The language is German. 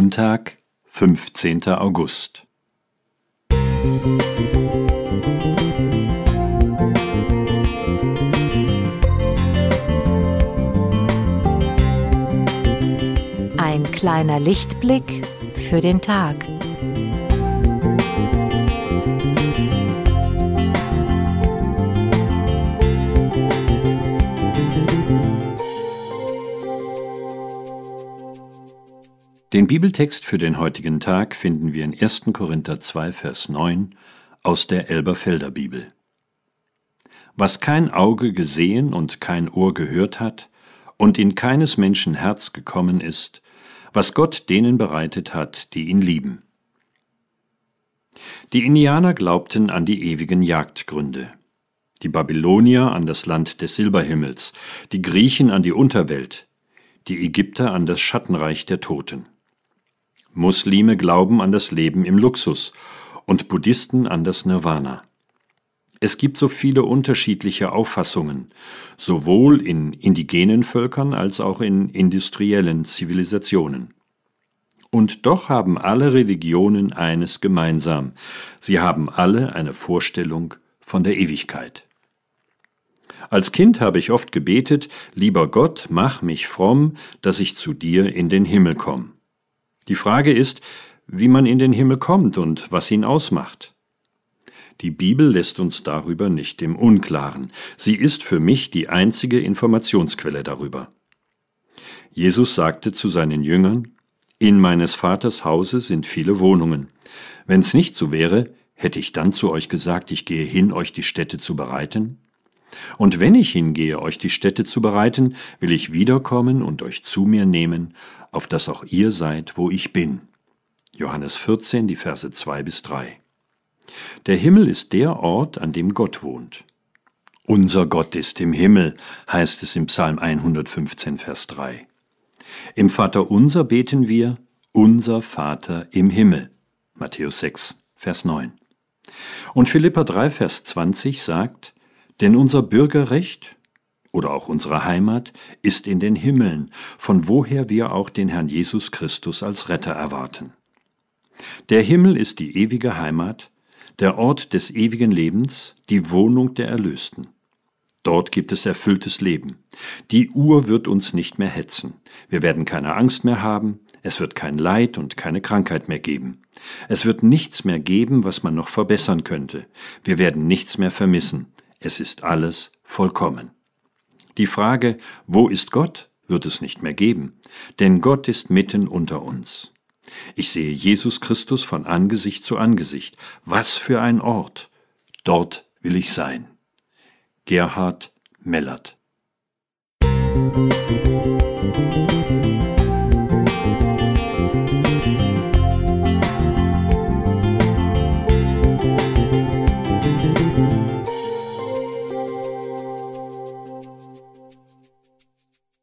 Montag, 15. August. Ein kleiner Lichtblick für den Tag. Den Bibeltext für den heutigen Tag finden wir in 1. Korinther 2, Vers 9 aus der Elberfelder Bibel. Was kein Auge gesehen und kein Ohr gehört hat und in keines Menschen Herz gekommen ist, was Gott denen bereitet hat, die ihn lieben. Die Indianer glaubten an die ewigen Jagdgründe, die Babylonier an das Land des Silberhimmels, die Griechen an die Unterwelt, die Ägypter an das Schattenreich der Toten. Muslime glauben an das Leben im Luxus und Buddhisten an das Nirvana. Es gibt so viele unterschiedliche Auffassungen, sowohl in indigenen Völkern als auch in industriellen Zivilisationen. Und doch haben alle Religionen eines gemeinsam, sie haben alle eine Vorstellung von der Ewigkeit. Als Kind habe ich oft gebetet, lieber Gott, mach mich fromm, dass ich zu dir in den Himmel komme. Die Frage ist, wie man in den Himmel kommt und was ihn ausmacht. Die Bibel lässt uns darüber nicht im Unklaren. Sie ist für mich die einzige Informationsquelle darüber. Jesus sagte zu seinen Jüngern, In meines Vaters Hause sind viele Wohnungen. Wenn's nicht so wäre, hätte ich dann zu euch gesagt, ich gehe hin, euch die Städte zu bereiten? Und wenn ich hingehe, euch die Städte zu bereiten, will ich wiederkommen und euch zu mir nehmen, auf dass auch ihr seid, wo ich bin. Johannes 14, die Verse 2 bis 3. Der Himmel ist der Ort, an dem Gott wohnt. Unser Gott ist im Himmel, heißt es im Psalm 115, Vers 3. Im Vater unser beten wir, unser Vater im Himmel. Matthäus 6, Vers 9. Und Philippa 3, Vers 20 sagt, denn unser Bürgerrecht oder auch unsere Heimat ist in den Himmeln, von woher wir auch den Herrn Jesus Christus als Retter erwarten. Der Himmel ist die ewige Heimat, der Ort des ewigen Lebens, die Wohnung der Erlösten. Dort gibt es erfülltes Leben. Die Uhr wird uns nicht mehr hetzen. Wir werden keine Angst mehr haben. Es wird kein Leid und keine Krankheit mehr geben. Es wird nichts mehr geben, was man noch verbessern könnte. Wir werden nichts mehr vermissen es ist alles vollkommen. Die Frage, wo ist Gott, wird es nicht mehr geben, denn Gott ist mitten unter uns. Ich sehe Jesus Christus von Angesicht zu Angesicht. Was für ein Ort. Dort will ich sein. Gerhard Mellert Musik